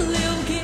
留给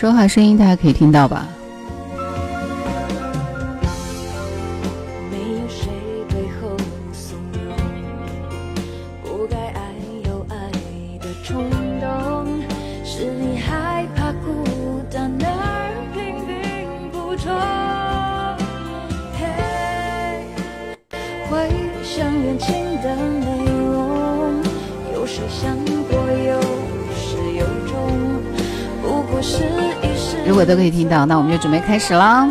说话声音大家可以听到吧？我都可以听到，那我们就准备开始啦。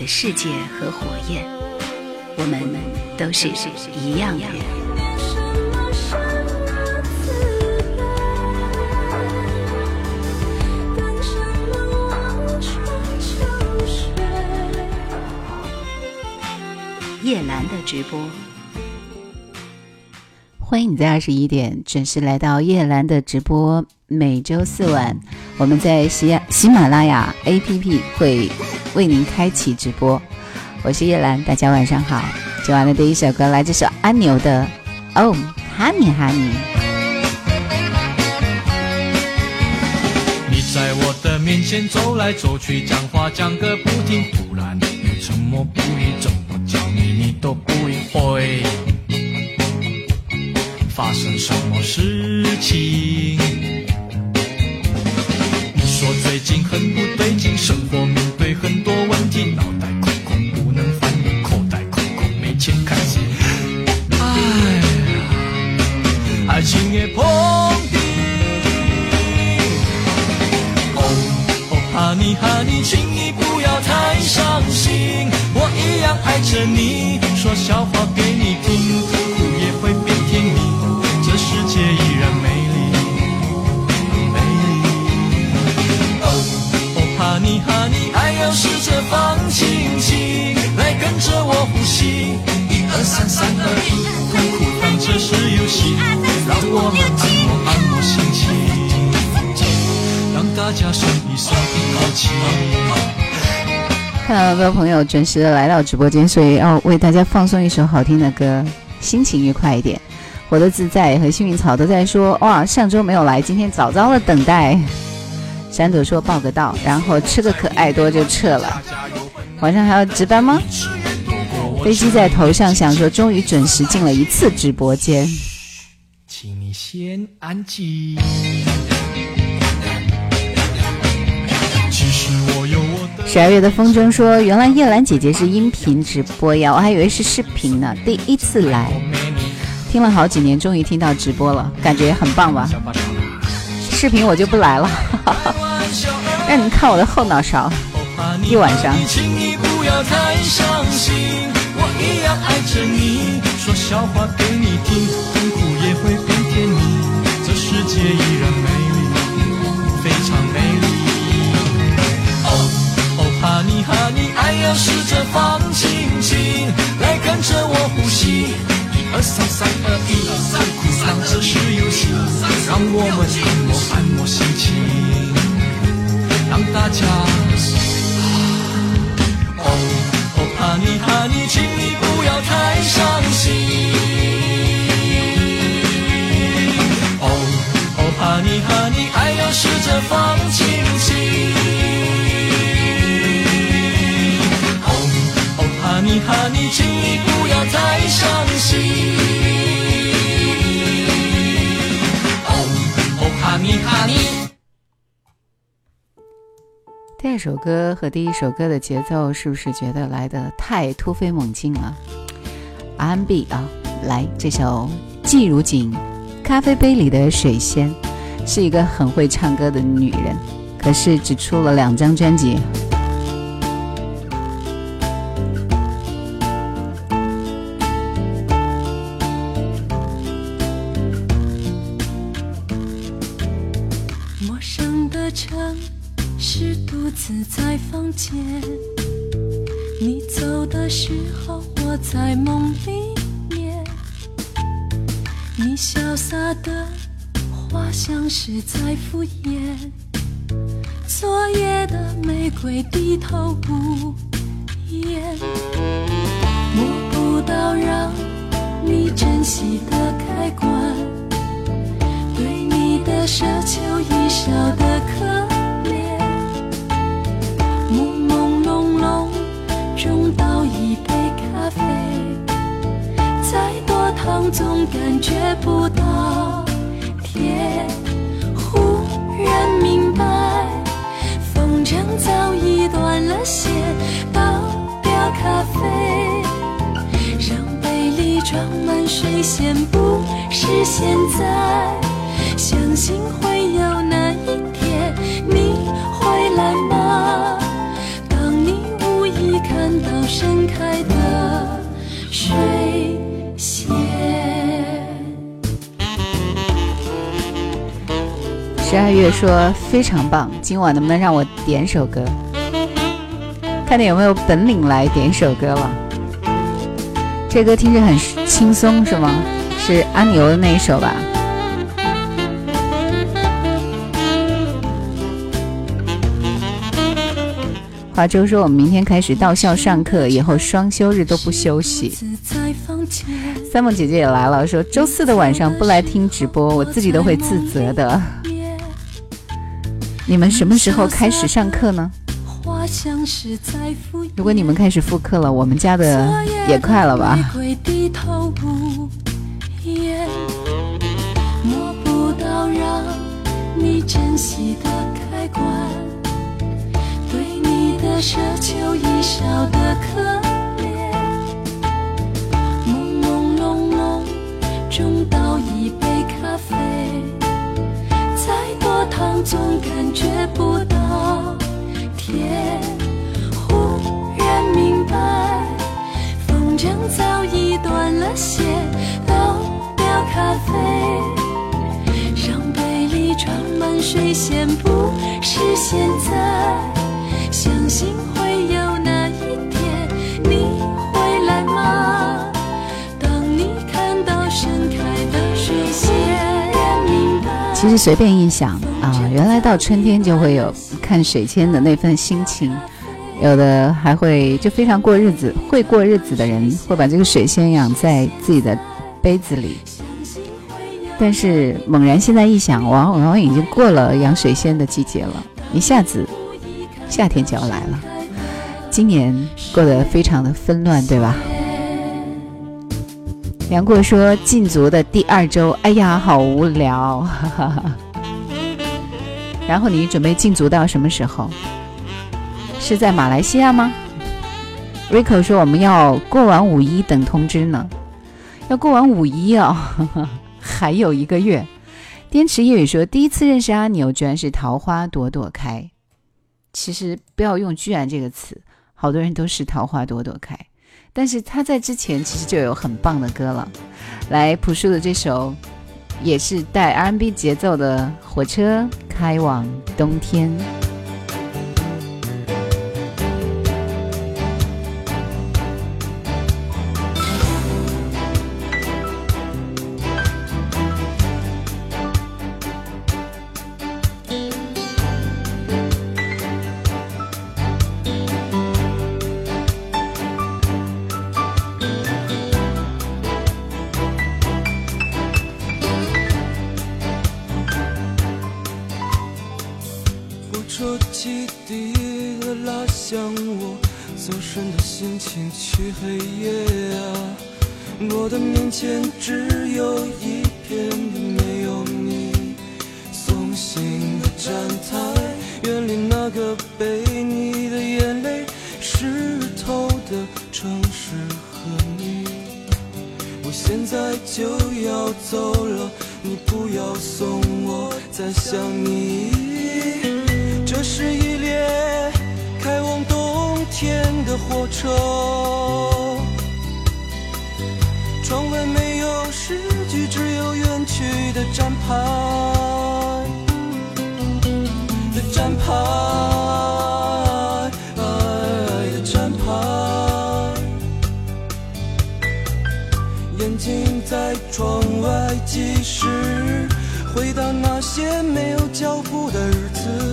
的世界和火焰，我们都是一样的。叶兰的直播，欢迎你在二十一点准时来到叶兰的直播，每周四晚。我们在喜喜马拉雅 APP 会为您开启直播，我是叶兰，大家晚上好。今晚的第一首歌来自首阿牛的《Oh Honey Honey》。你在我的面前走来走去，讲话讲个不停，突然又沉默不语，怎么叫你你都不理会。发生什么事情？你说最近很不对劲，生活伤心，我一样爱着你，说笑话给你听，苦也会变甜蜜，这世界依然美。你哈你还要试着放轻轻，来跟着我呼吸。一二三，三二一，痛苦当这是游戏，让我们按摩按摩心情，让大家松一松一口气。看到各位朋友准时的来到直播间，所以要为大家放送一首好听的歌，心情愉快一点。活得自在和幸运草都在说，哇，上周没有来，今天早早的等待。山朵说报个到，然后吃个可爱多就撤了。晚上还要值班吗？飞机在头上，想说终于准时进了一次直播间。请你先安静。十二月的风筝说，原来叶兰姐姐是音频直播呀，我还以为是视频呢。第一次来，听了好几年，终于听到直播了，感觉很棒吧？视频我就不来了，哈 哈让你们看我的后脑勺一晚上。说笑话给你听，也会变甜蜜，这世界依然怕你，爱要试着放轻轻，来跟着我呼吸。一。二三三二一，苦唱这是游戏，让我们按摩按摩心情，让大家。哦哦，怕你怕你，请你不要太伤心。哦哦，怕你怕你，爱要试着放轻轻。你，哈尼哈尼，请你不要太伤心。哦哦，哈尼哈尼。第二首歌和第一首歌的节奏是不是觉得来的太突飞猛进了？R&B 啊，来这首季如锦《咖啡杯里的水仙》，是一个很会唱歌的女人，可是只出了两张专辑。瑰低头不说非常棒，今晚能不能让我点首歌？看你有没有本领来点首歌了。这歌听着很轻松，是吗？是阿牛的那一首吧？华州说我们明天开始到校上课，以后双休日都不休息。三梦姐姐也来了，说周四的晚上不来听直播，我自己都会自责的。你们什么时候开始上课呢？如果你们开始复课了，我们家的也快了吧？对你的奢求已少得可总感觉不到甜。忽然明白，风筝早已断了线，倒掉咖啡，让杯里装满水仙，不是现在。相信其实随便一想啊，原来到春天就会有看水仙的那份心情，有的还会就非常过日子，会过日子的人会把这个水仙养在自己的杯子里。但是猛然现在一想，往往已经过了养水仙的季节了，一下子夏天就要来了。今年过得非常的纷乱，对吧？杨过说禁足的第二周，哎呀，好无聊。哈哈哈。然后你准备禁足到什么时候？是在马来西亚吗？Rico 说我们要过完五一等通知呢，要过完五一哦，还有一个月。滇池夜雨说第一次认识阿牛，居然是桃花朵朵开。其实不要用“居然”这个词，好多人都是桃花朵朵开。但是他在之前其实就有很棒的歌了，来朴树的这首也是带 R&B 节奏的《火车开往冬天》。站牌的站牌的站牌，眼睛在窗外计时，回到那些没有脚步的日子。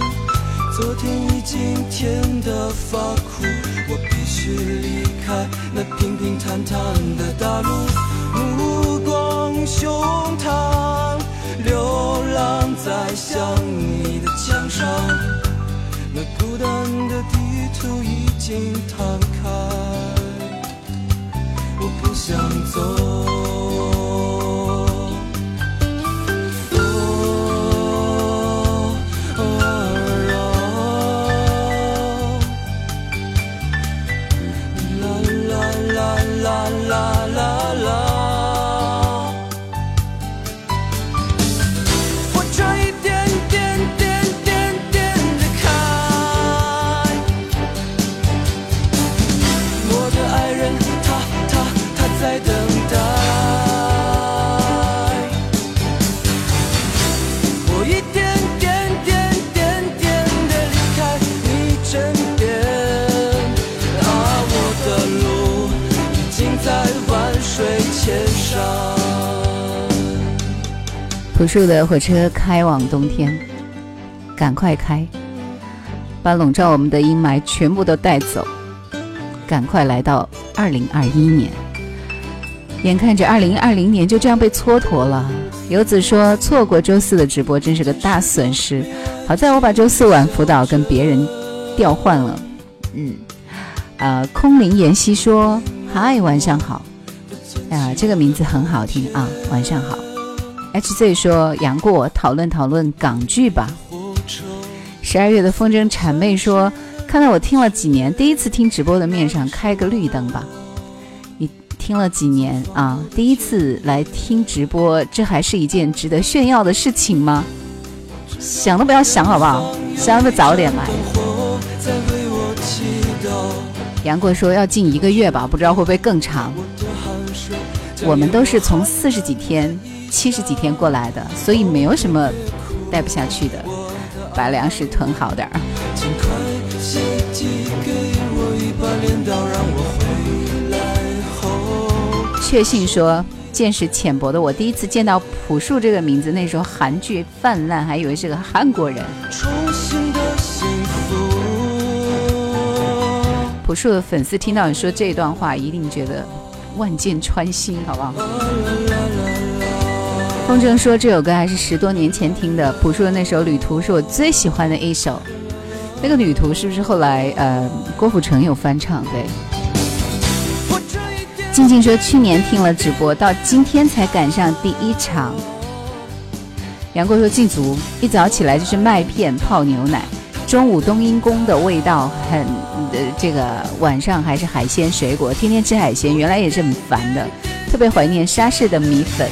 昨天已经甜得发苦，我必须离开那平平坦坦的大陆，目光胸膛，向你的墙上，那孤单的地图已经摊开，我不想走。朴树的火车开往冬天，赶快开，把笼罩我们的阴霾全部都带走，赶快来到二零二一年。眼看着二零二零年就这样被蹉跎了，游子说错过周四的直播真是个大损失。好在我把周四晚辅导跟别人调换了。嗯，呃，空灵妍希说嗨，晚上好。啊，这个名字很好听啊，晚上好。HZ 说：“杨过，讨论讨论港剧吧。”十二月的风筝谄媚说：“看到我听了几年，第一次听直播的面上开个绿灯吧。”你听了几年啊？第一次来听直播，这还是一件值得炫耀的事情吗？想都不要想，好不好？想的早点来。杨过说要近一个月吧，不知道会不会更长。我们都是从四十几天。七十几天过来的，所以没有什么待不下去的，把粮食囤好点儿。确信说，见识浅薄的我，第一次见到朴树这个名字，那时候韩剧泛滥，还以为是个韩国人。朴树的粉丝听到你说这段话，一定觉得万箭穿心，好不好？风筝说这首歌还是十多年前听的，朴树的那首《旅途》是我最喜欢的一首。那个《旅途》是不是后来呃郭富城有翻唱？对。静静说去年听了直播，到今天才赶上第一场。杨过说禁足，一早起来就是麦片泡牛奶，中午冬阴功的味道很，呃这个晚上还是海鲜水果，天天吃海鲜，原来也是很烦的，特别怀念沙市的米粉。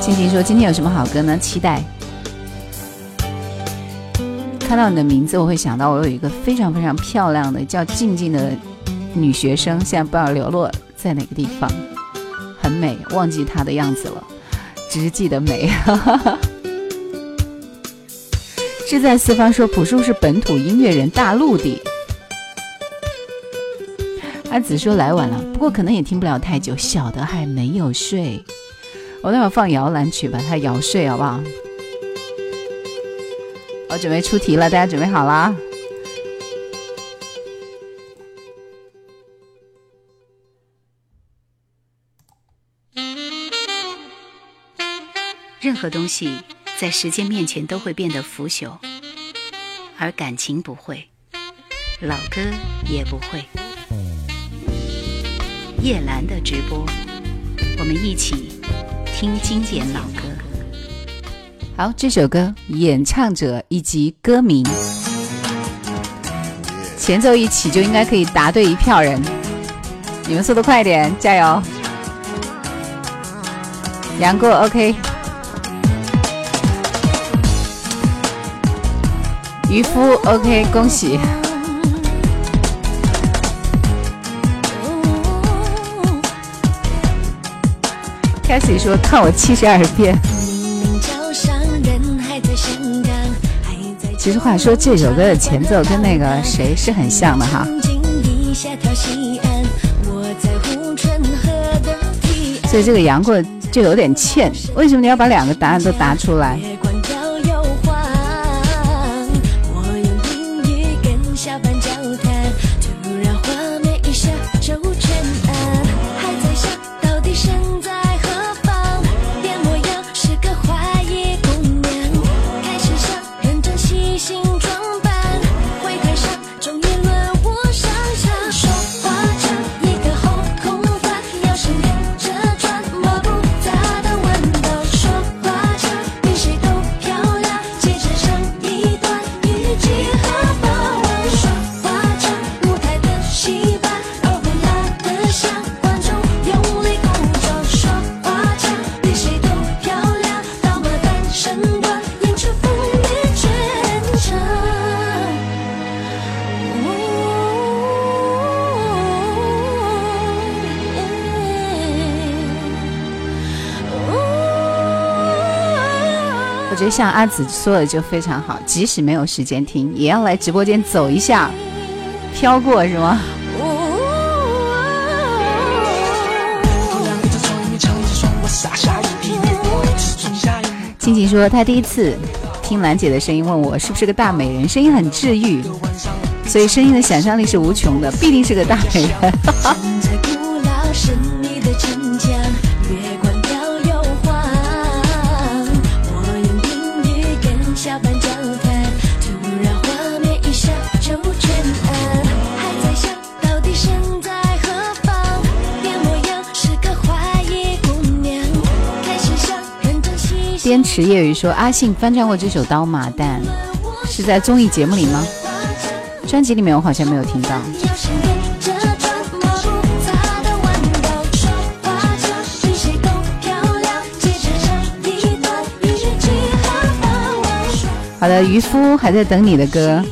静静说：“今天有什么好歌呢？期待看到你的名字，我会想到我有一个非常非常漂亮的叫静静的女学生，现在不知道流落在哪个地方，很美，忘记她的样子了，只是记得美。志在四方说：“朴树是本土音乐人，大陆的。”阿紫说：“来晚了，不过可能也听不了太久，小的还没有睡。”我待会放摇篮曲，把它摇睡，好不好？我准备出题了，大家准备好了？任何东西在时间面前都会变得腐朽，而感情不会，老歌也不会。叶兰的直播，我们一起听经典老歌。好，这首歌演唱者以及歌名，前奏一起就应该可以答对一票人。你们速度快点，加油！杨过 OK，渔夫 OK，恭喜！说看我七十二变。其实话说，这首歌的前奏跟那个谁是很像的哈。所以这个杨过就有点欠，为什么你要把两个答案都答出来？像阿紫说的就非常好，即使没有时间听，也要来直播间走一下，飘过是吗？静静说，她第一次听兰姐的声音，问我是不是个大美人，声音很治愈，所以声音的想象力是无穷的，必定是个大美人。坚持业余说阿信翻唱过这首《刀马旦》，是在综艺节目里吗？专辑里面我好像没有听到。好的，渔夫还在等你的歌。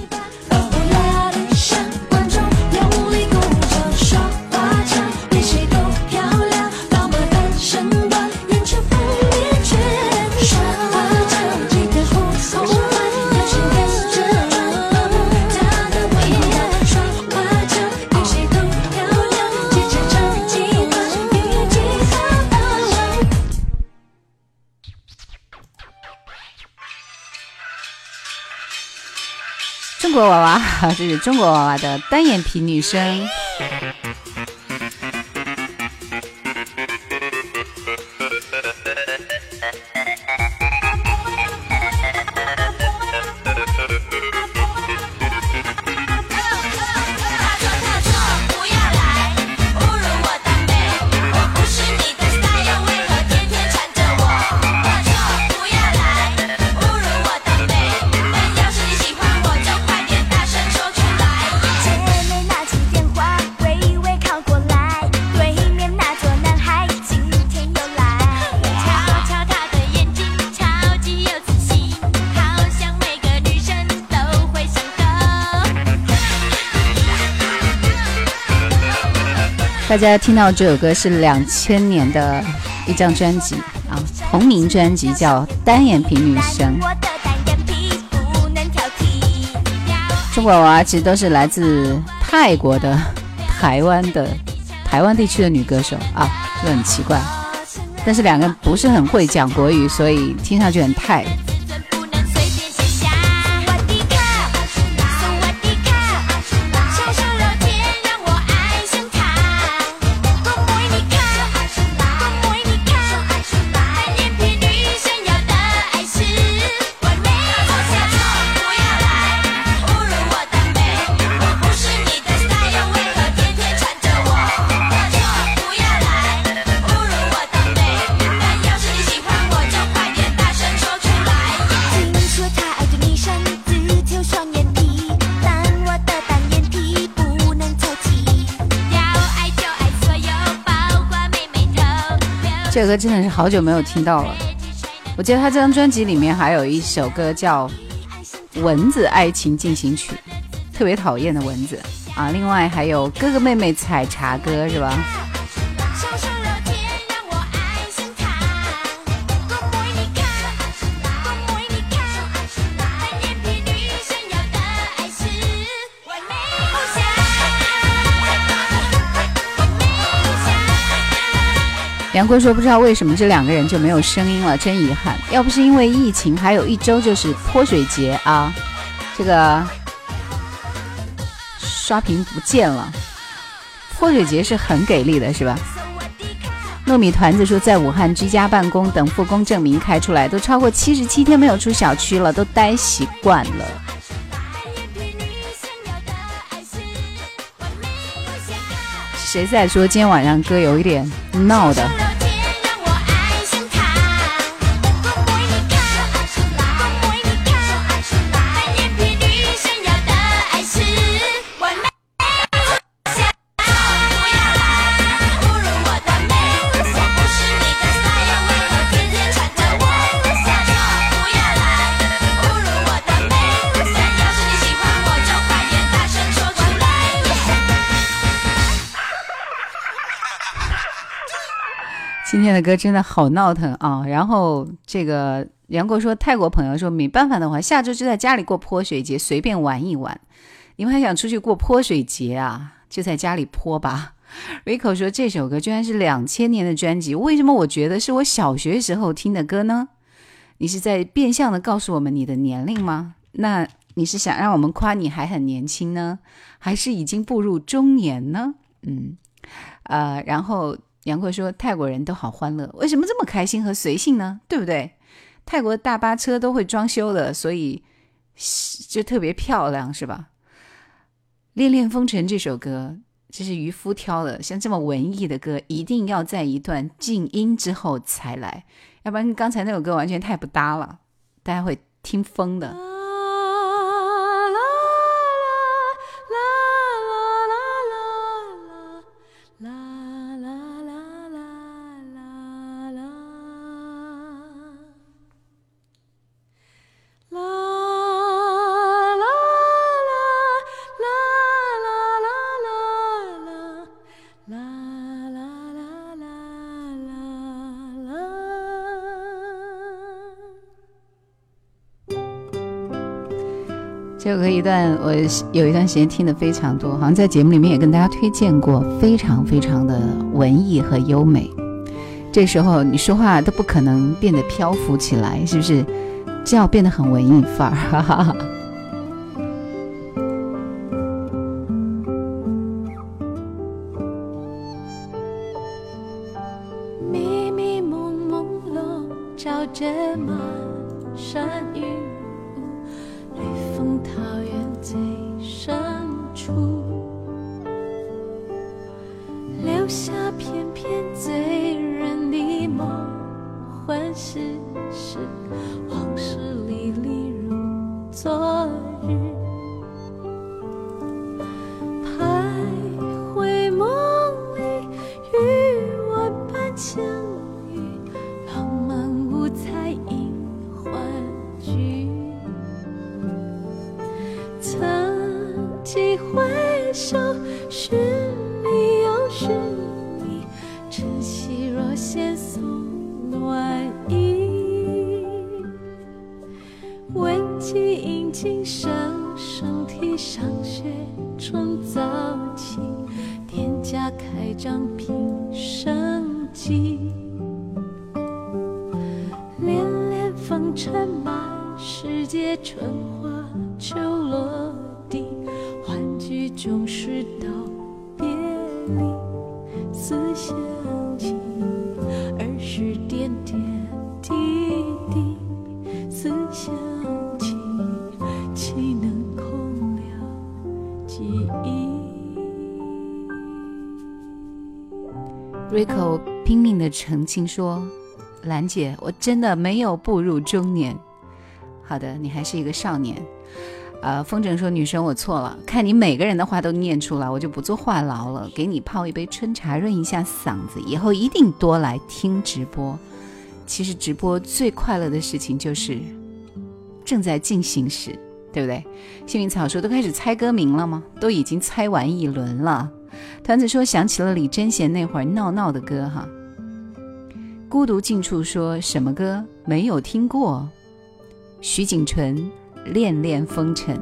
娃娃，这是中国娃娃的单眼皮女生。大家听到这首歌是两千年的一张专辑啊，同名专辑叫《单眼皮女生》。中国娃娃其实都是来自泰国的、台湾的、台湾地区的女歌手啊，就很奇怪。但是两个人不是很会讲国语，所以听上去很泰。真的是好久没有听到了。我记得他这张专辑里面还有一首歌叫《蚊子爱情进行曲》，特别讨厌的蚊子啊。另外还有哥哥妹妹采茶歌是吧？杨坤说：“不知道为什么这两个人就没有声音了，真遗憾。要不是因为疫情，还有一周就是泼水节啊！这个刷屏不见了。泼水节是很给力的，是吧？”糯米团子说：“在武汉居家办公，等复工证明开出来，都超过七十七天没有出小区了，都待习惯了。”谁在说今天晚上歌有一点闹的？的歌真的好闹腾啊！然后这个杨过说，泰国朋友说没办法的话，下周就在家里过泼水节，随便玩一玩。你们还想出去过泼水节啊？就在家里泼吧。Rico 说这首歌居然是两千年的专辑，为什么我觉得是我小学时候听的歌呢？你是在变相的告诉我们你的年龄吗？那你是想让我们夸你还很年轻呢，还是已经步入中年呢？嗯，呃，然后。杨过说：“泰国人都好欢乐，为什么这么开心和随性呢？对不对？泰国大巴车都会装修的，所以就特别漂亮，是吧？”《恋恋风尘》这首歌，这是渔夫挑的。像这么文艺的歌，一定要在一段静音之后才来，要不然刚才那首歌完全太不搭了，大家会听疯的。一段我有一段时间听的非常多，好像在节目里面也跟大家推荐过，非常非常的文艺和优美。这时候你说话都不可能变得漂浮起来，是不是？就要变得很文艺范儿。哈 哈哈。澄清说：“兰姐，我真的没有步入中年。好的，你还是一个少年。呃，风筝说：“女神，我错了，看你每个人的话都念出来，我就不做话痨了，给你泡一杯春茶润一下嗓子，以后一定多来听直播。其实直播最快乐的事情就是正在进行时，对不对？”幸运草说：“都开始猜歌名了吗？都已经猜完一轮了。”团子说：“想起了李贞贤那会儿闹闹的歌哈。”孤独近处说什么歌没有听过？徐景纯。恋恋风尘，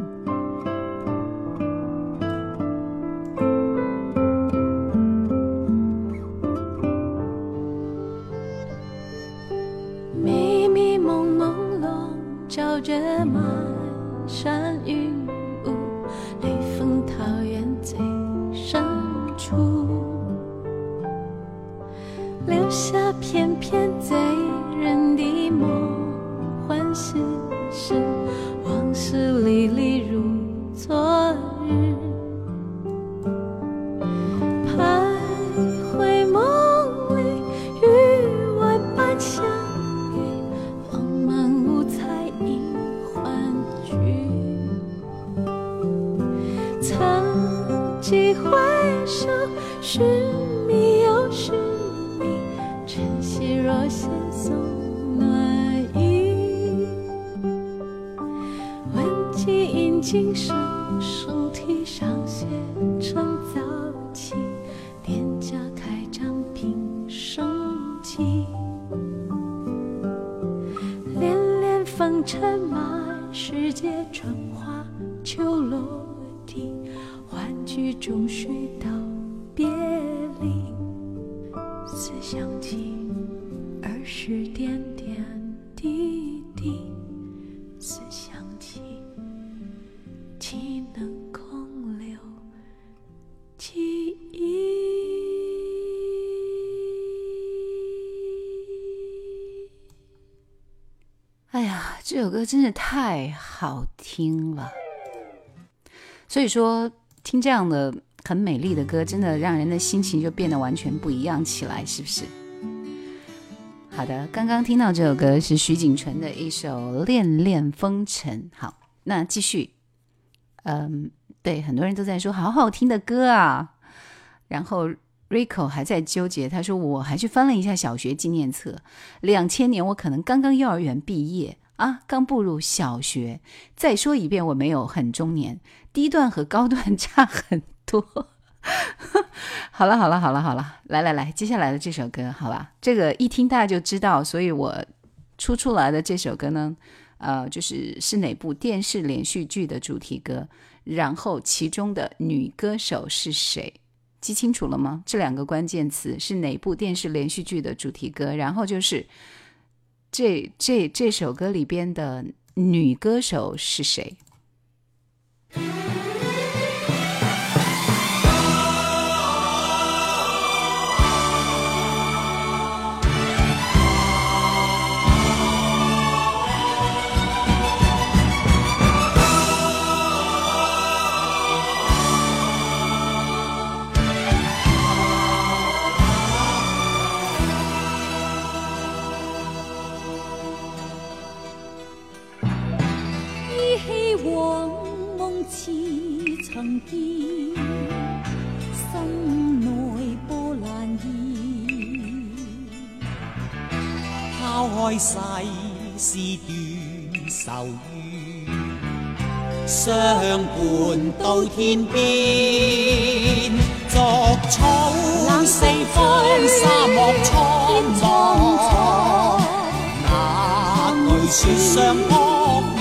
尘满世界，春花秋落地，欢聚终须道真是太好听了。所以说，听这样的很美丽的歌，真的让人的心情就变得完全不一样起来，是不是？好的，刚刚听到这首歌是徐锦纯的一首《恋恋风尘》。好，那继续。嗯，对，很多人都在说好好听的歌啊。然后 Rico 还在纠结，他说我还去翻了一下小学纪念册，两千年我可能刚刚幼儿园毕业啊，刚步入小学。再说一遍，我没有很中年，低段和高段 差很多。好了好了好了好了，来来来，接下来的这首歌，好吧，这个一听大家就知道，所以我出出来的这首歌呢。呃，就是是哪部电视连续剧的主题歌？然后其中的女歌手是谁？记清楚了吗？这两个关键词是哪部电视连续剧的主题歌？然后就是这这这首歌里边的女歌手是谁？曾见心内波澜现，抛开世事断愁怨，相伴到天边。逐草四方，沙漠苍茫，那句说相扑面，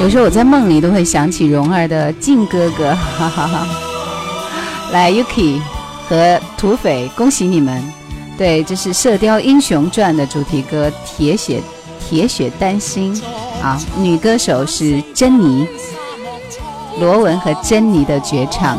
有时候我在梦里都会想起蓉儿的《靖哥哥》，哈哈哈。来，Yuki 和土匪，恭喜你们！对，这是《射雕英雄传》的主题歌《铁血铁血丹心》。啊，女歌手是珍妮，罗文和珍妮的绝唱。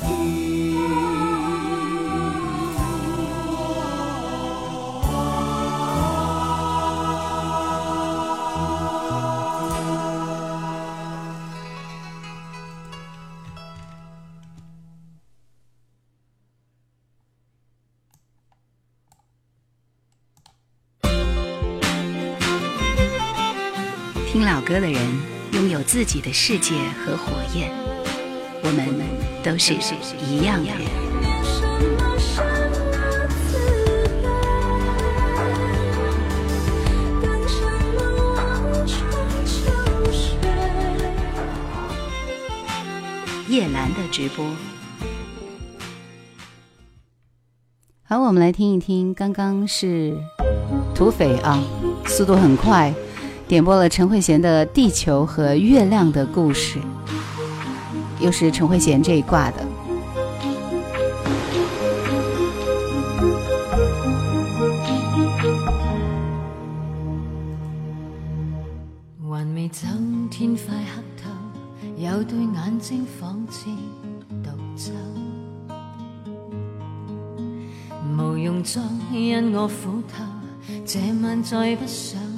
歌的人拥有自己的世界和火焰，我们都是一样的人。叶兰的直播，好，我们来听一听，刚刚是土匪啊，速度很快。点播了陈慧娴的《地球和月亮的故事》，又是陈慧娴这一挂的。还未走，天快黑透，有对眼睛仿似独走，无用再因我苦透，这晚再不想。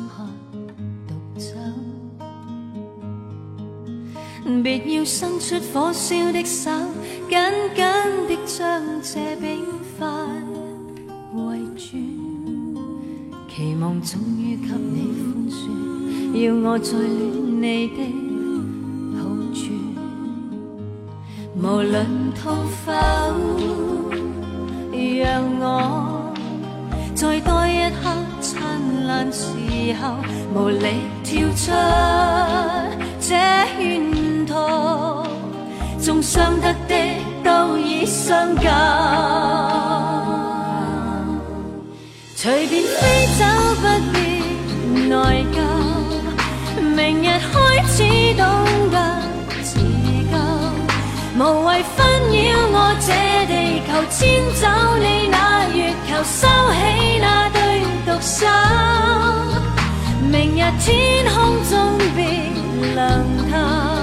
别要伸出火烧的手，紧紧的将这冰块围住，期望终于给你宽恕，要我再恋你的好处，无论痛否，让我再多一刻灿烂时候，无力跳出这圈。纵伤得的都已伤感，随便飞走不必内疚，明日开始懂得自救，无谓纷扰我这地球，迁走你那月球，收起那对独手，明日天空中别亮透。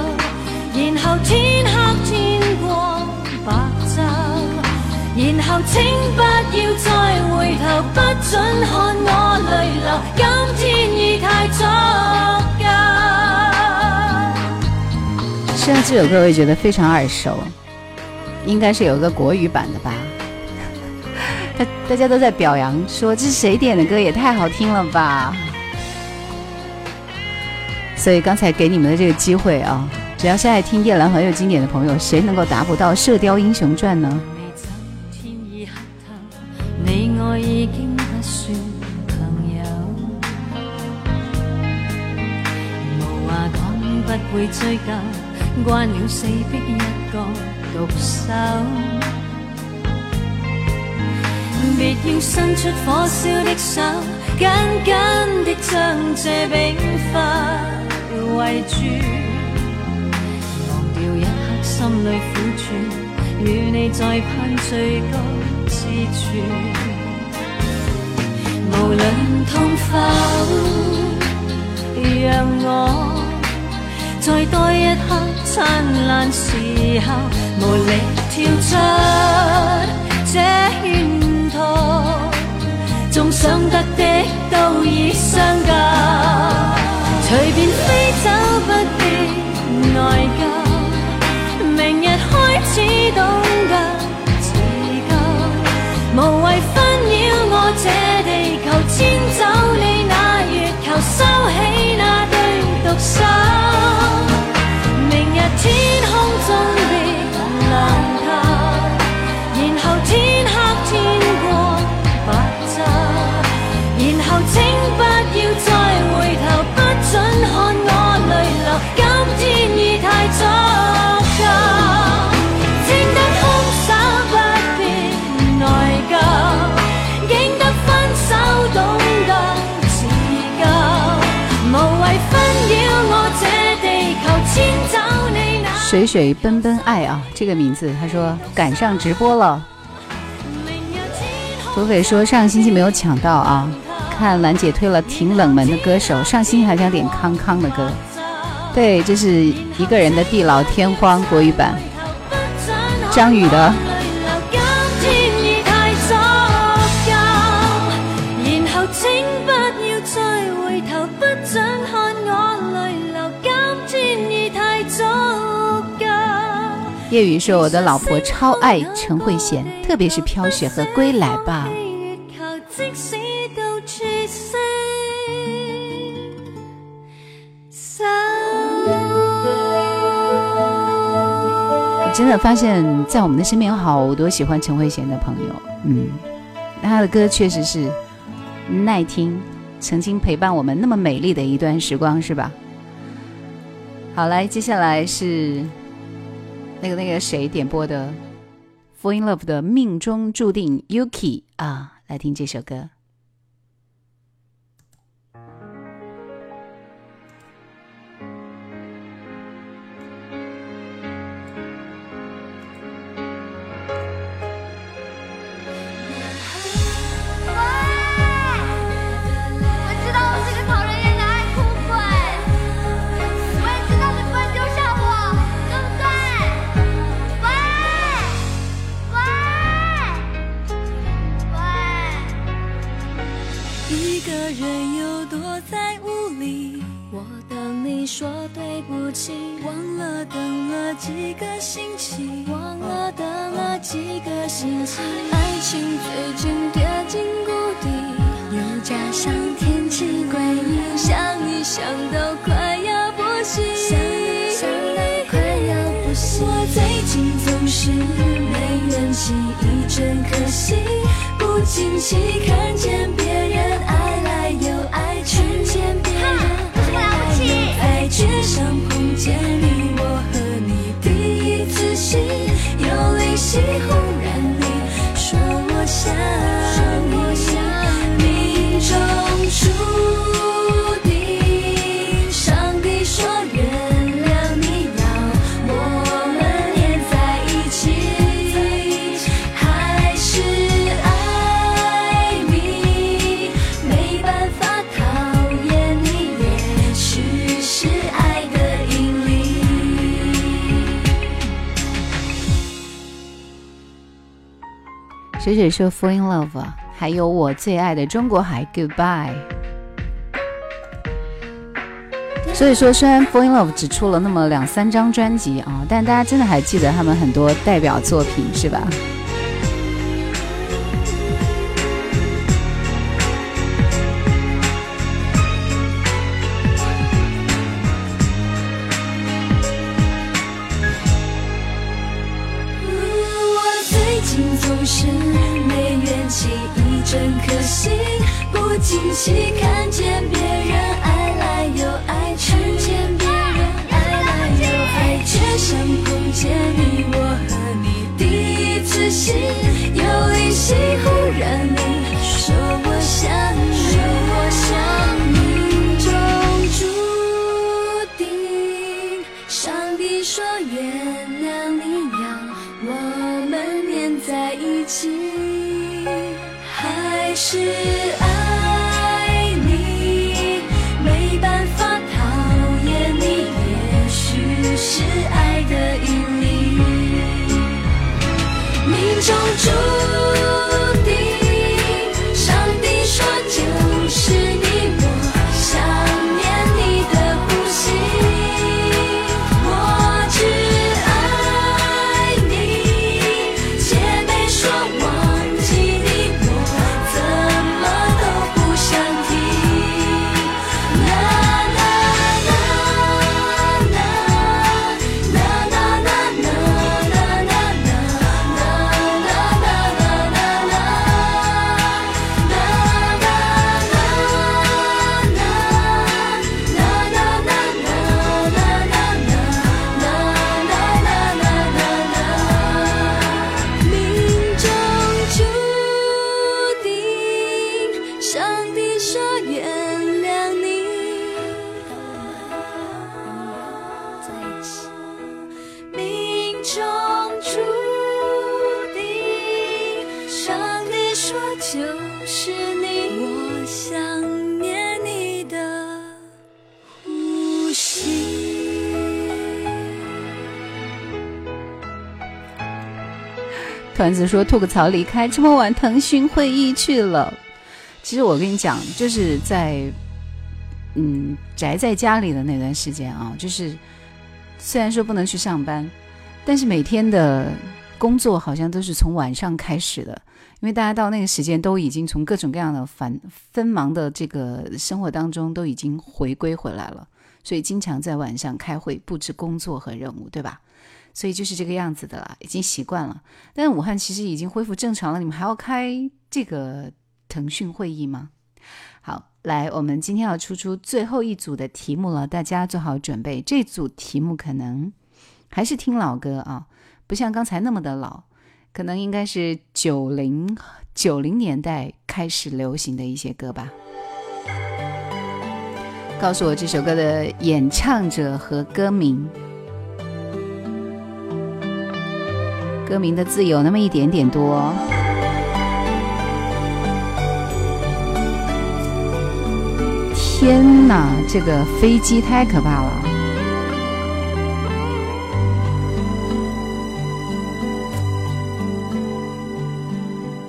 然后天黑天光白昼，然后请不要再回头，不准看我泪流。今天已太足够。虽然这首歌我也觉得非常耳熟，应该是有个国语版的吧？大 大家都在表扬说这是谁点的歌，也太好听了吧！所以刚才给你们的这个机会啊。只要是爱听叶兰很有经典的朋友，谁能够达不到《射雕英雄传》呢？你我已经不算朋友，无话讲，不会追究，惯了死逼一个独守。别要伸出火烧的手，紧紧的将这冰块围住。心里苦处，与你再攀最高之处。无论痛否，让我再多一刻灿烂时候，无力跳出这圈套，纵想得的都已伤感，随便飞走牵走你那月球，收起那对独手。明日天空中的蓝头，然后天黑天。水水奔奔爱啊，这个名字，他说赶上直播了。土匪说上个星期没有抢到啊，看兰姐推了挺冷门的歌手，上星期还想点康康的歌。对，这是一个人的地老天荒国语版，张宇的。叶雨说：“我的老婆超爱陈慧娴，特别是《飘雪》和《归来吧》。”我真的发现，在我们的身边有好多喜欢陈慧娴的朋友。嗯，她的歌确实是耐听，曾经陪伴我们那么美丽的一段时光，是吧？好，来，接下来是。那个那个谁点播的《Fall in Love》的命中注定 Yuki 啊，来听这首歌。人又躲在屋里，我等你说对不起，忘了等了几个星期，忘了等了几个星期。爱情最近跌进谷底，又加上天气诡异，想你想到快要不行，想到快要不行。我最近总是没元气，一整可惜，不经意看见。水水说 “fall in love”，还有我最爱的中国海 “goodbye”。所以说，虽然 “fall in love” 只出了那么两三张专辑啊，但大家真的还记得他们很多代表作品，是吧？团子说吐个槽离开，这么晚腾讯会议去了。其实我跟你讲，就是在嗯宅在家里的那段时间啊，就是虽然说不能去上班，但是每天的工作好像都是从晚上开始的，因为大家到那个时间都已经从各种各样的繁纷忙的这个生活当中都已经回归回来了，所以经常在晚上开会布置工作和任务，对吧？所以就是这个样子的了，已经习惯了。但武汉其实已经恢复正常了，你们还要开这个腾讯会议吗？好，来，我们今天要出出最后一组的题目了，大家做好准备。这组题目可能还是听老歌啊，不像刚才那么的老，可能应该是九零九零年代开始流行的一些歌吧。告诉我这首歌的演唱者和歌名。歌名的字有那么一点点多。天哪，这个飞机太可怕了！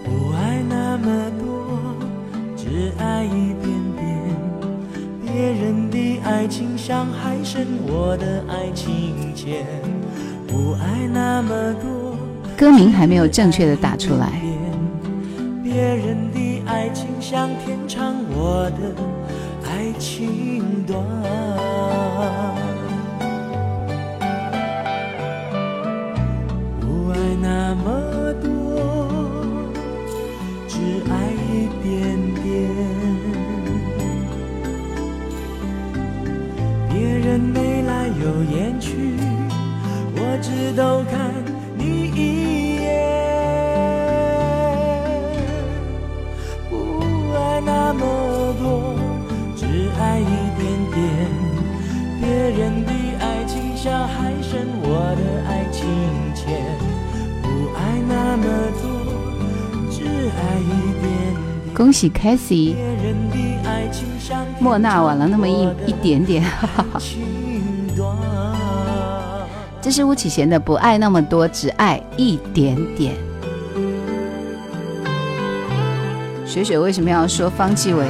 不爱那么多，只爱一点点。别人的爱情像海深，我的爱情浅。不爱那么多。歌名还没有正确的打出来。别人的爱情像天长，我的爱情短。不爱那么多，只爱一点点。别人眉来又眼去，我只都看恭喜 k a s i e 莫娜晚了那么一一点点，哈哈哈。这是巫启贤的《不爱那么多，只爱一点点》。雪雪为什么要说方季韦？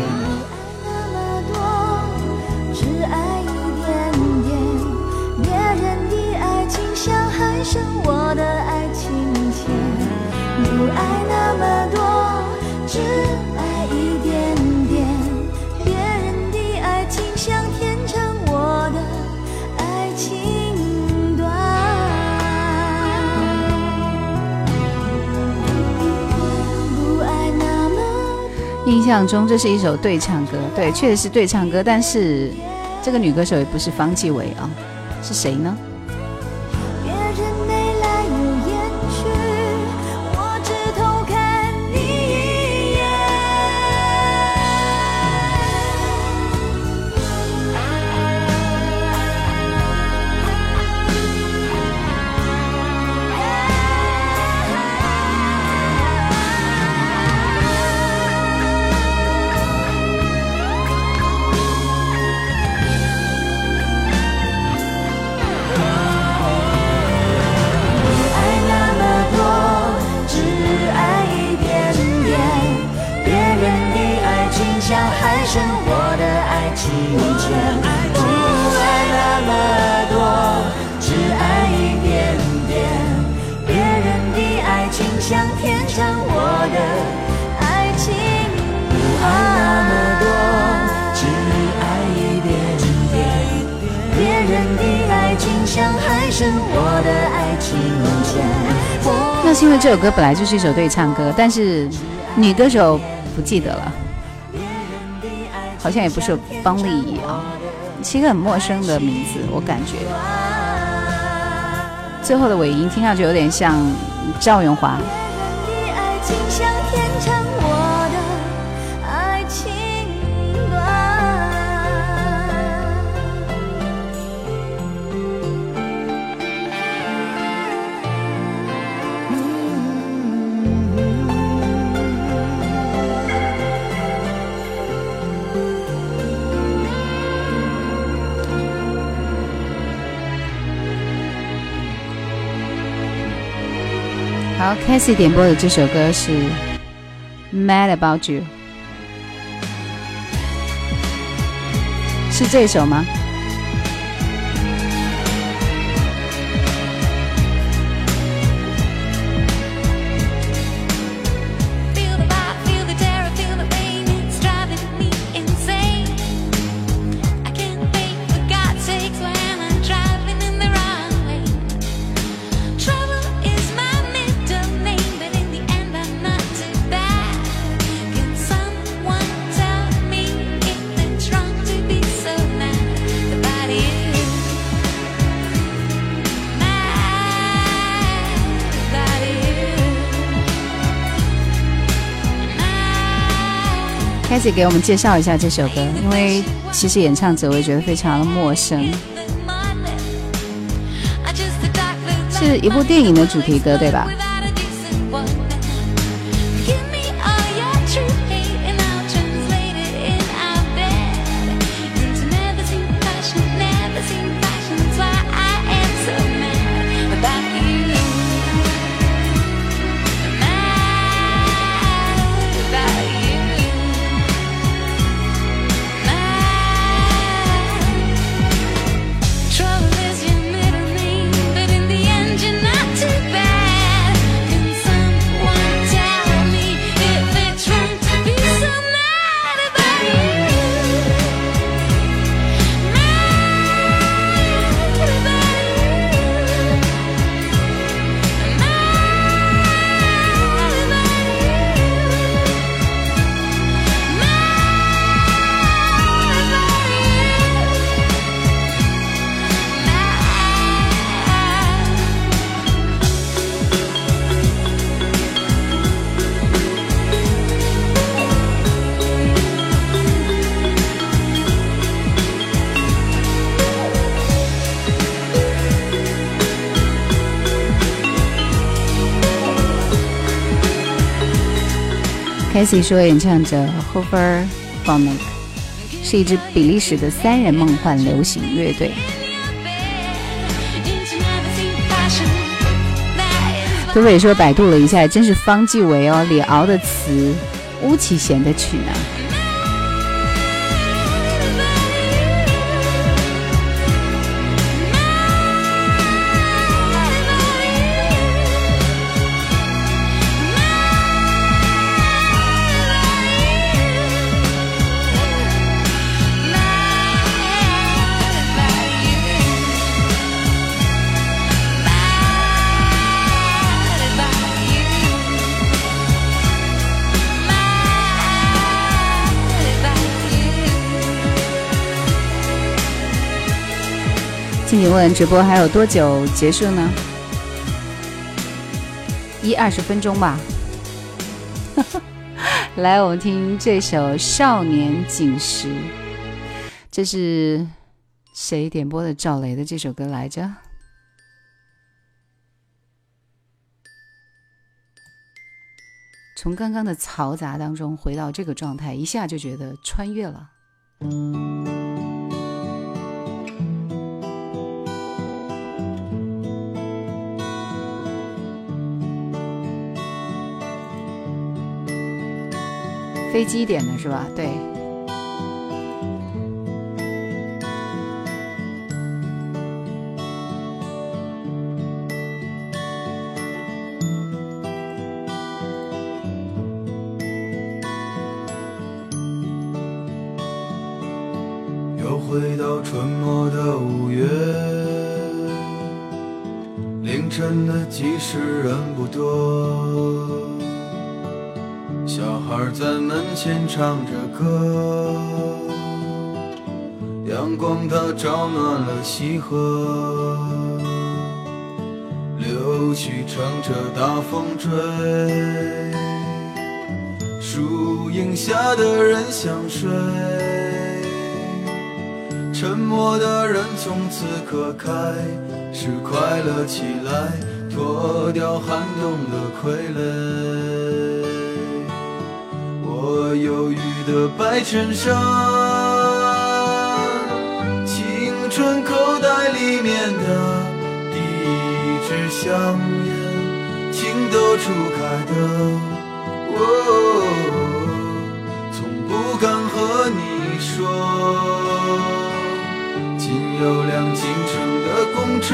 印象中这是一首对唱歌，对，确实是对唱歌，但是这个女歌手也不是方季韦啊，是谁呢？歌本来就是一首对唱歌，但是女歌手不记得了，好像也不是邦丽仪啊，是一个很陌生的名字，我感觉。最后的尾音听上去有点像赵咏华。C a s i e 点播的这首歌是《Mad About You》，是这首吗？开始给我们介绍一下这首歌，因为其实演唱者我也觉得非常的陌生，是一部电影的主题歌，对吧？Casey 说，演唱者 Hofer f o n i c 是一支比利时的三人梦幻流行乐队。土匪说，百度了一下，真是方继韦哦，李敖的词，巫启贤的曲呢。请问直播还有多久结束呢？一二十分钟吧。来，我们听这首《少年锦时》，这是谁点播的？赵雷的这首歌来着。从刚刚的嘈杂当中回到这个状态，一下就觉得穿越了。飞机点的是吧？对。又回到春末的五月，凌晨的集市人不多。儿在门前唱着歌，阳光它照暖了溪河，柳絮乘着大风追，树荫下的人想睡，沉默的人从此刻开始快乐起来，脱掉寒冬的傀儡。忧郁的白衬衫，青春口袋里面的第一支香烟，情窦初开的，哦，从不敢和你说。仅有辆进城的公车，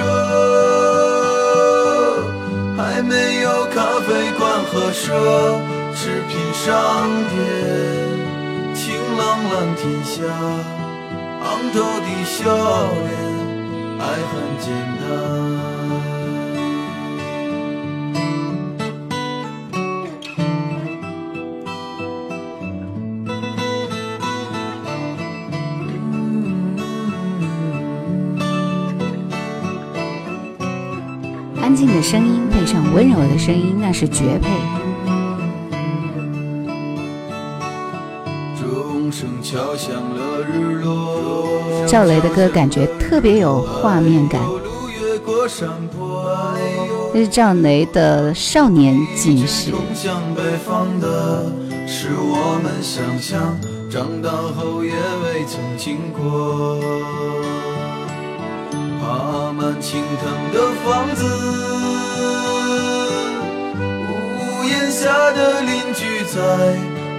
还没有咖啡馆和奢侈品商店。晴朗蓝天下，昂头的笑脸，爱很简单。安静的声音配上温柔的声音，那是绝配。敲响了日落，赵雷的歌感觉特别有画面感，是赵雷的《少年锦时》。冲向北方的是我们想象，长大后也未曾经过。爬满青藤的房子，屋檐下的邻居在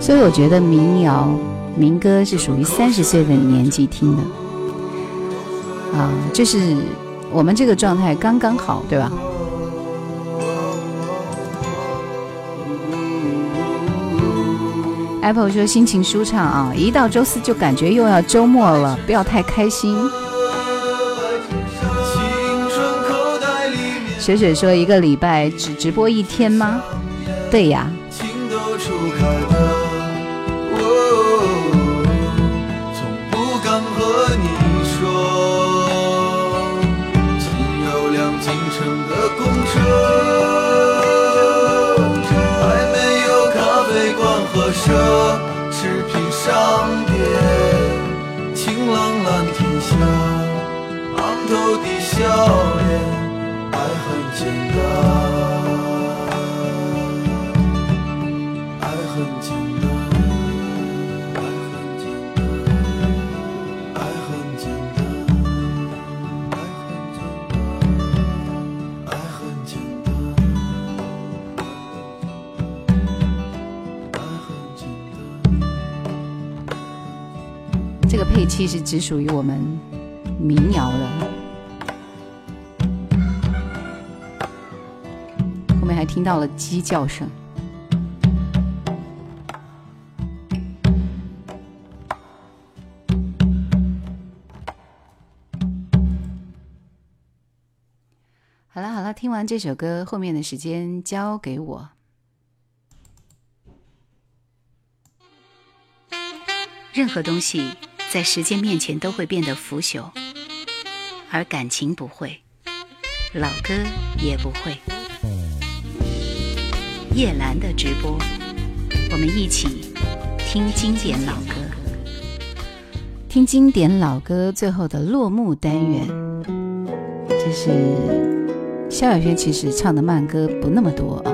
所以我觉得民谣、民歌是属于三十岁的年纪听的，啊，就是我们这个状态刚刚好，对吧？Apple 说心情舒畅啊，一到周四就感觉又要周末了，不要太开心。青春口袋里面水水说一个礼拜只直播一天吗？对呀，情窦初开的，我，从不敢和你说。仅有辆进城的公车，还没有咖啡馆和奢侈品商店。晴朗蓝天下，昂头的笑脸，爱很简单。其实只属于我们民谣的。后面还听到了鸡叫声。好了好了，听完这首歌，后面的时间交给我。任何东西在时间面前都会变得腐朽，而感情不会，老歌也不会。叶兰的直播，我们一起听经典老歌。听经典老歌最后的落幕单元，这是萧亚轩其实唱的慢歌不那么多啊，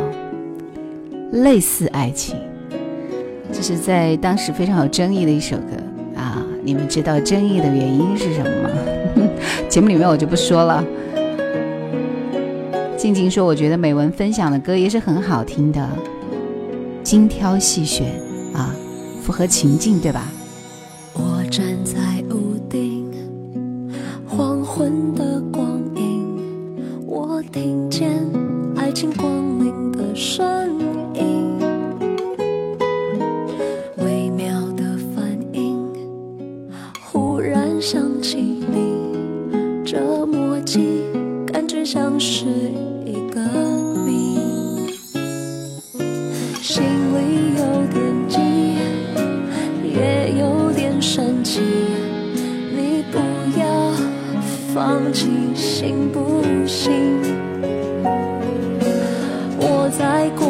类似爱情，这是在当时非常有争议的一首歌。你们知道争议的原因是什么吗？节目里面我就不说了。静静说，我觉得美文分享的歌也是很好听的，精挑细选啊，符合情境，对吧？我站在屋顶，黄昏的光影，我听见爱情光临的声音，像是一个谜，心里有点急。也有点生气，你不要放弃，行不行？我在过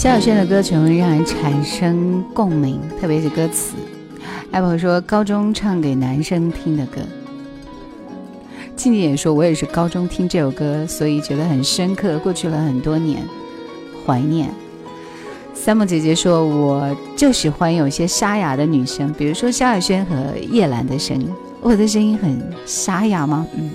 萧亚轩的歌曲会让人产生共鸣，特别是歌词。Apple 说高中唱给男生听的歌。静静也说，我也是高中听这首歌，所以觉得很深刻。过去了很多年，怀念。三木姐姐说，我就喜欢有些沙哑的女生，比如说萧亚轩和叶兰的声音。我的声音很沙哑吗？嗯。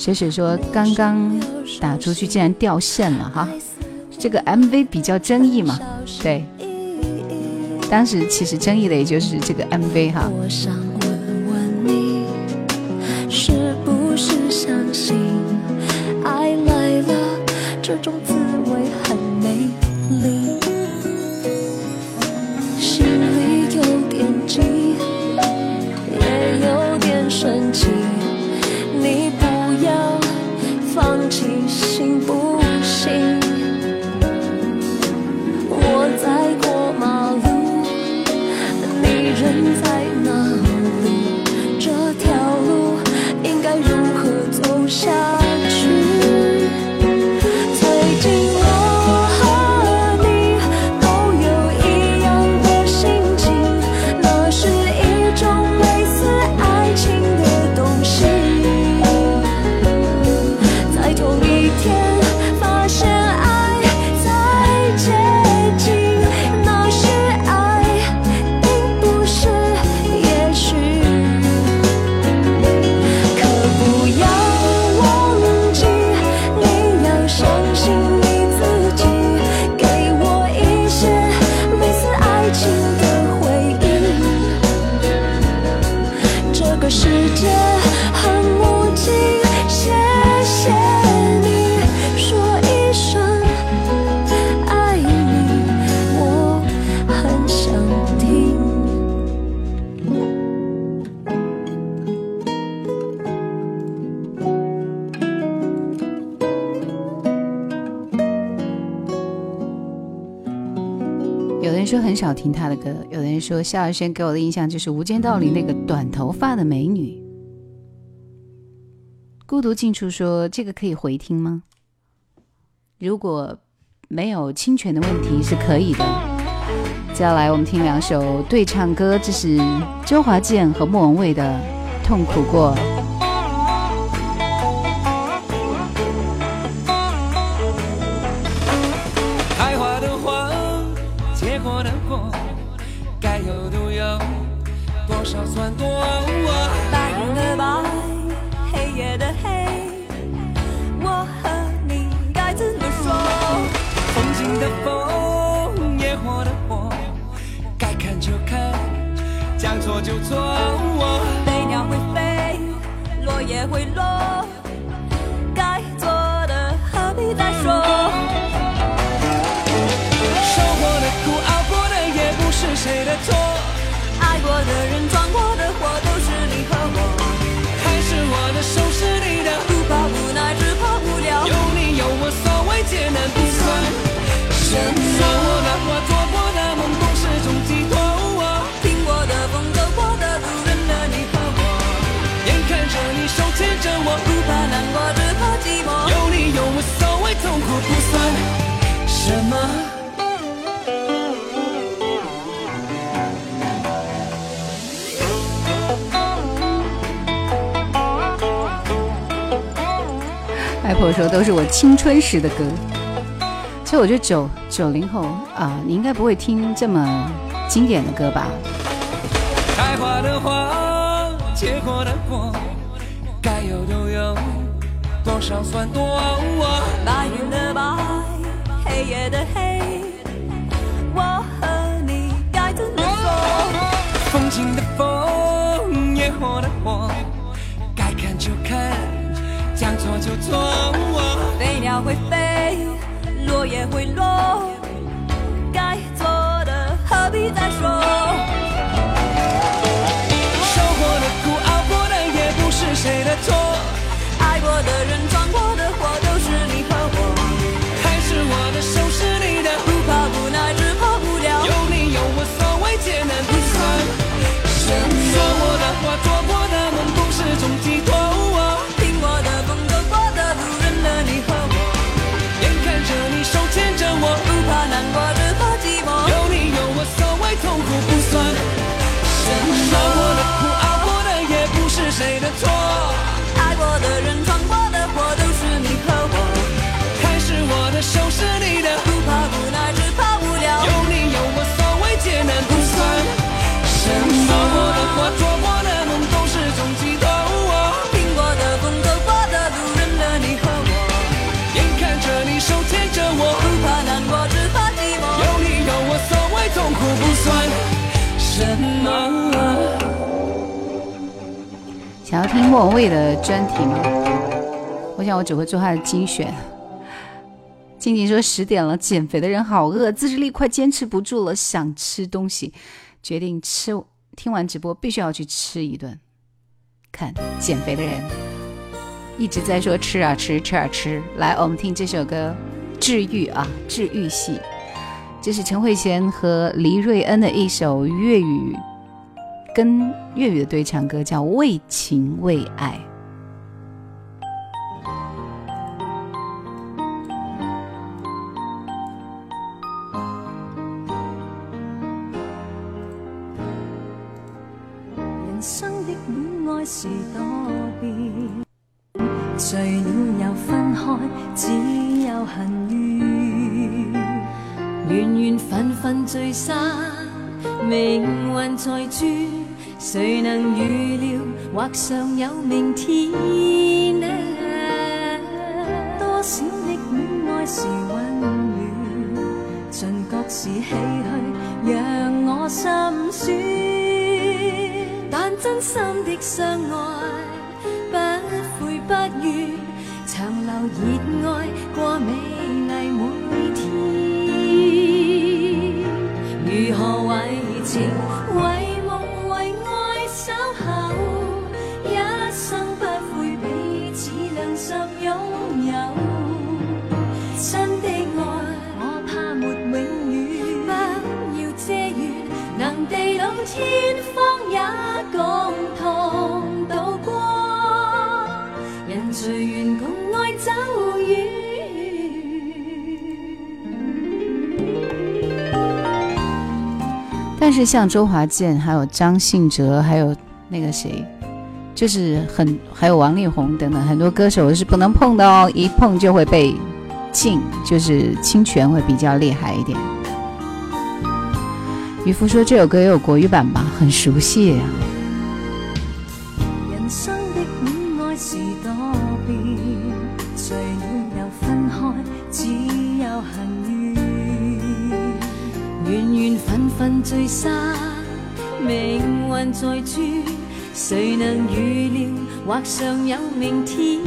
雪雪说，刚刚打出去竟然掉线了哈。这个 MV 比较争议嘛，对，当时其实争议的也就是这个 MV 哈。是不是相信爱来了这种滋说很少听他的歌，有人说萧亚轩给我的印象就是《无间道》里那个短头发的美女。孤独近处说这个可以回听吗？如果没有侵权的问题是可以的。接下来我们听两首对唱歌，这是周华健和莫文蔚的《痛苦过》。落叶会落，该做的何必再说？受过的苦，熬过的夜不是谁的错，爱过的人，撞过的祸，都是你和我。还是我的手是你的，不怕无奈，只怕无聊。有你有我，所谓艰难不算什么。算什么。外婆说都是我青春时的歌，其实我觉得九九零后啊、你应该不会听这么经典的歌吧？开花的花，结果的果。多少算多？白云的白，黑夜的黑，我和你该怎么做？风景的风，野火的火，该看就看，将错就错。飞鸟会飞，落叶会落，该做的何必再说？莫文蔚的专题吗？我想我只会做他的精选。静静说十点了，减肥的人好饿，自制力快坚持不住了，想吃东西，决定吃。听完直播必须要去吃一顿。看减肥的人一直在说吃啊吃吃啊吃。来，我们听这首歌，治愈啊治愈系，这是陈慧娴和黎瑞恩的一首粤语。跟粤语的对唱歌叫《为情为爱》。人生的戀愛是多變，聚了又分開，只有恨怨，緣緣分分聚散，命運在轉，誰能預料或尚有明天？多少的戀愛是溫暖，盡覺是唏噓，讓我心酸。但真心的相愛，不悔不怨，长留熱愛過美麗每天。如何為情、為天荒也共同渡過，人隨緣共愛走但是像周华健、还有张信哲、还有那个谁，就是很还有王力宏等等很多歌手是不能碰的哦，一碰就会被禁，就是侵权会比较厉害一点。渔夫说这首歌也有国语版吧，很熟悉呀、人生的戀愛是多變，聚了又分開，只有恨怨。緣緣分分聚散，命運在轉，誰能預料或尚有明天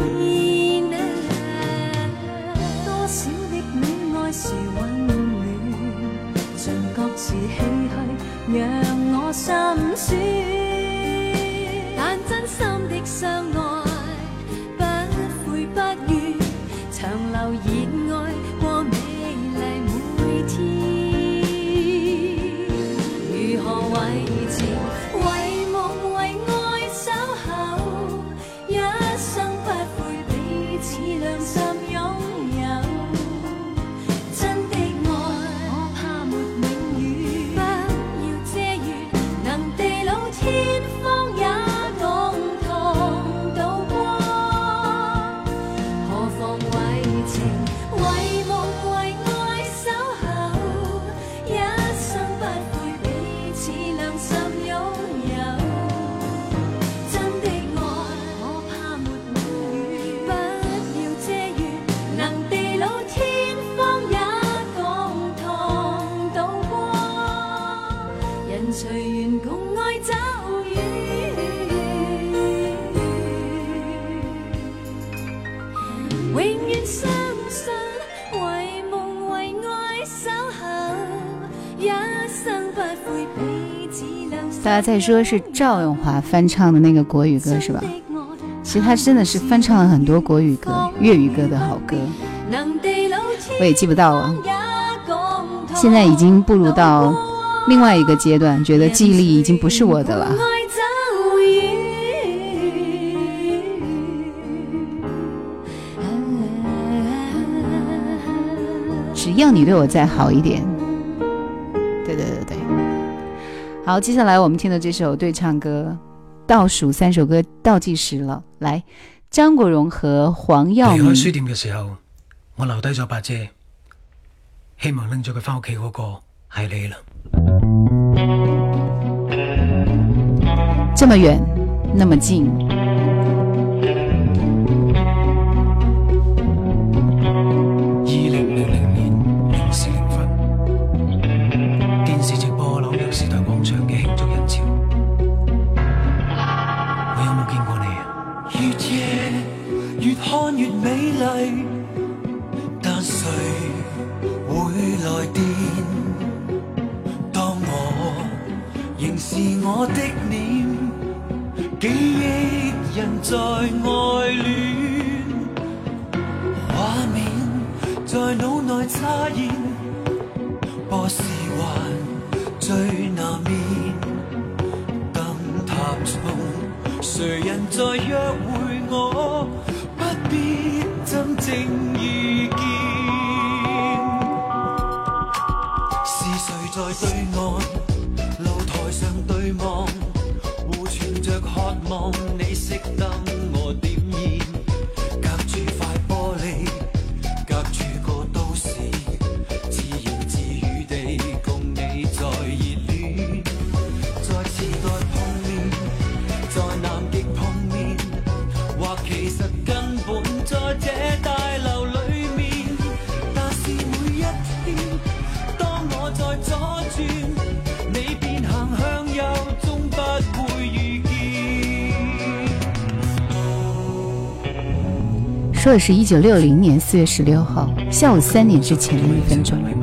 家在说是赵咏华翻唱的那个国语歌是吧？其实他真的是翻唱了很多国语歌、粤语歌的好歌，我也记不到了。现在已经步入到另外一个阶段，觉得记忆力已经不是我的了。只要你对我再好一点。好，接下来我们听的这首对唱歌，倒数三首歌倒计时了。来，张国荣和黄耀明。离开书店嘅时候，我留低咗把遮，希望拎咗佢翻屋企嗰个系你啦。这么远，那么近。我的脸，记忆人在爱恋，画面在脑内擦现，播时还最难眠。灯塔中，谁人在约会我？不必真正遇见，是谁在对 Oh. 说的是一九六零年四月十六号下午三点之前的一分钟。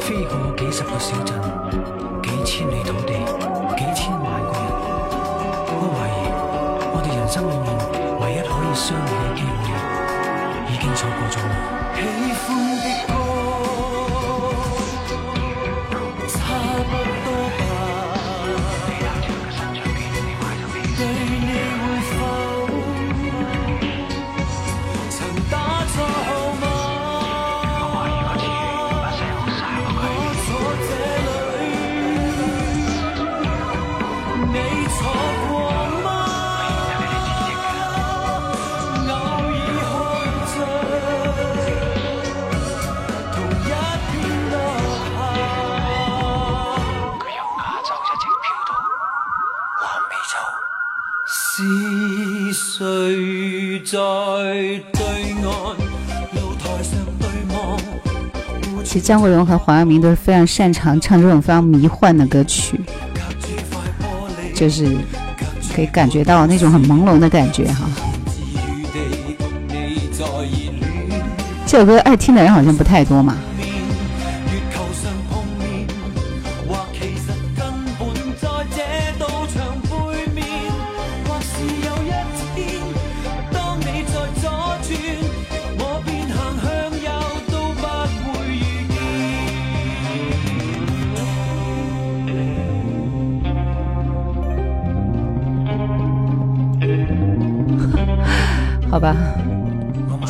飞过几十个小镇。张国荣和黄晓明都是非常擅长唱这种非常迷幻的歌曲，就是可以感觉到那种很朦胧的感觉哈。这首歌爱听的人好像不太多嘛。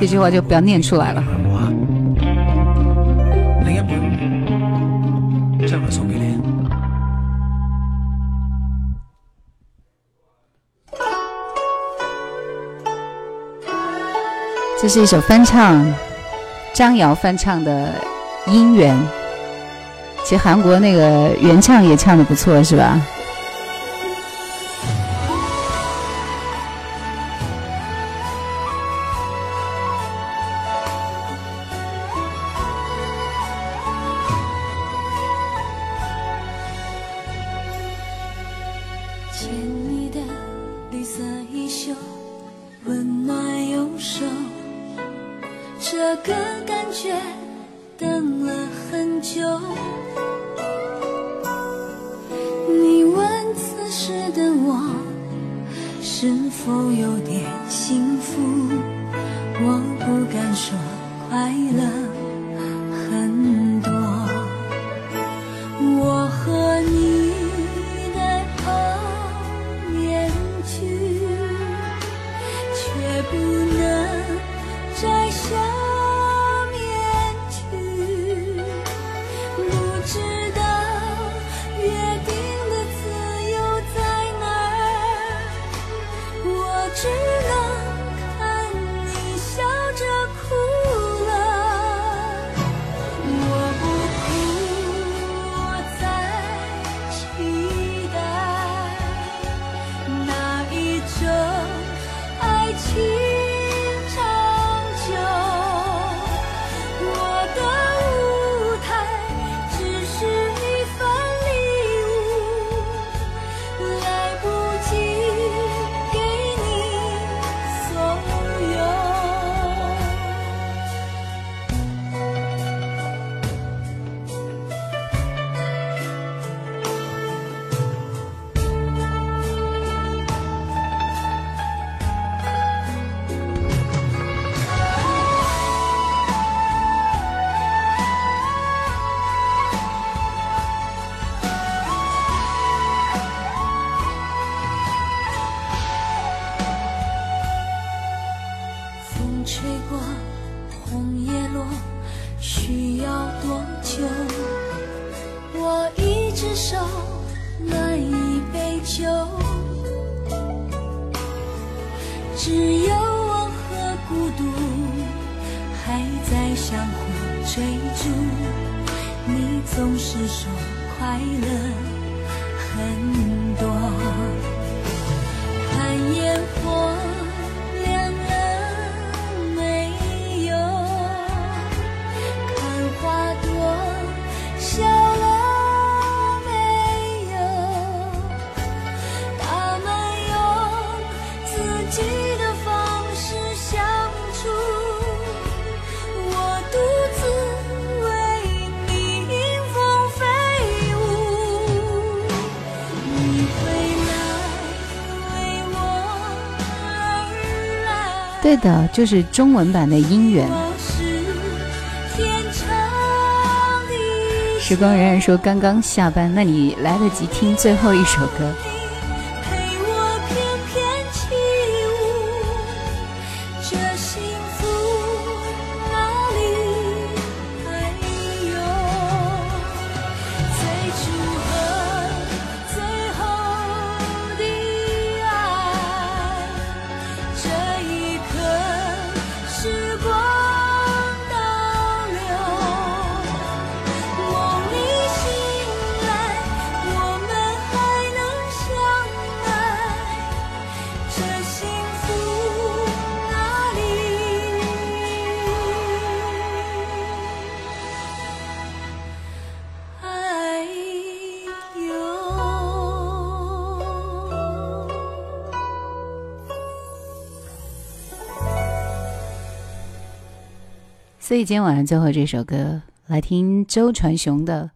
这句话就不要念出来了。另一本將來送俾你。这是一首翻唱，张瑶翻唱的《姻缘》。其实韩国那个原唱也唱的不错，是吧？手，这个感觉等了很久。你问此时的我是否有点幸福，我不敢说快乐对的，就是中文版的《姻缘》。时光荏苒说刚刚下班，那你来得及听最后一首歌。今天晚上最后这首歌，来听周传雄的《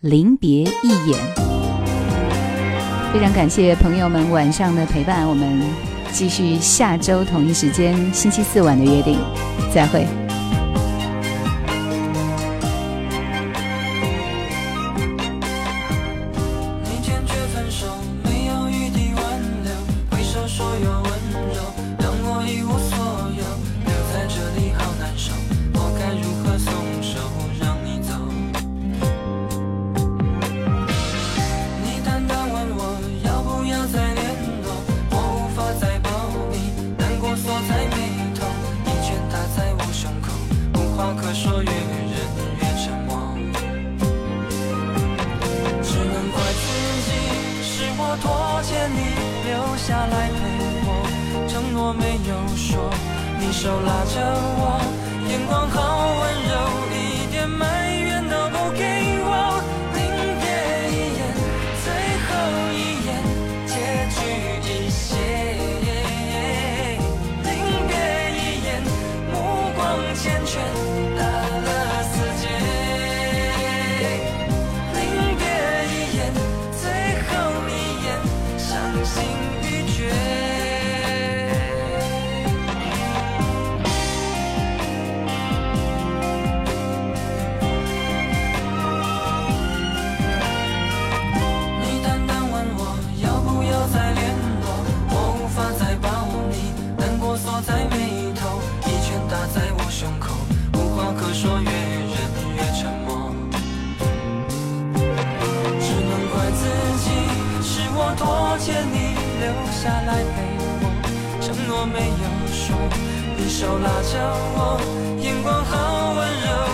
临别一眼》。非常感谢朋友们晚上的陪伴，我们继续下周同一时间星期四晚的约定，再会。再联络，我无法再抱你，难过锁在眉头，一拳打在我胸口，无话可说，越忍越沉默。只能怪自己，是我拖欠你留下来陪我，承诺没有说，你手拉着我，眼光好温柔。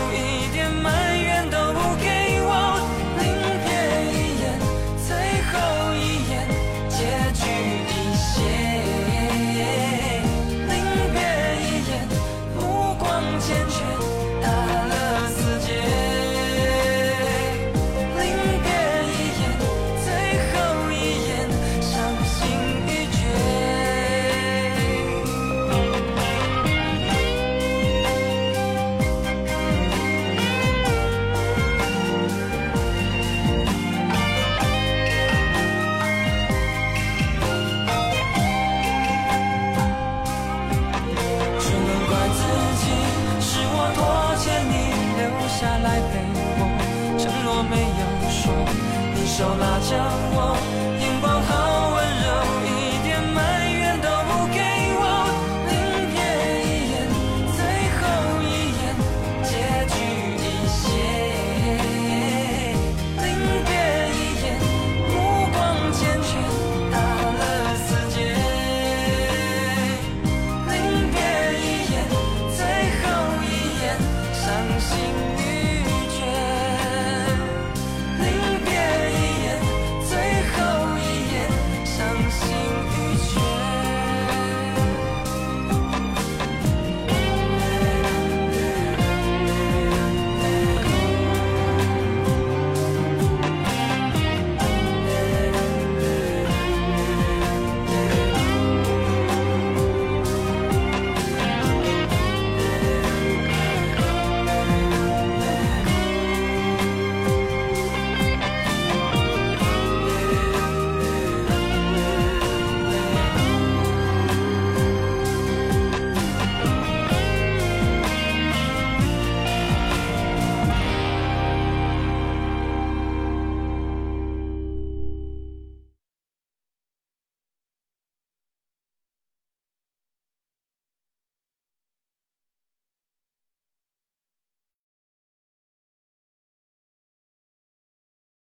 show.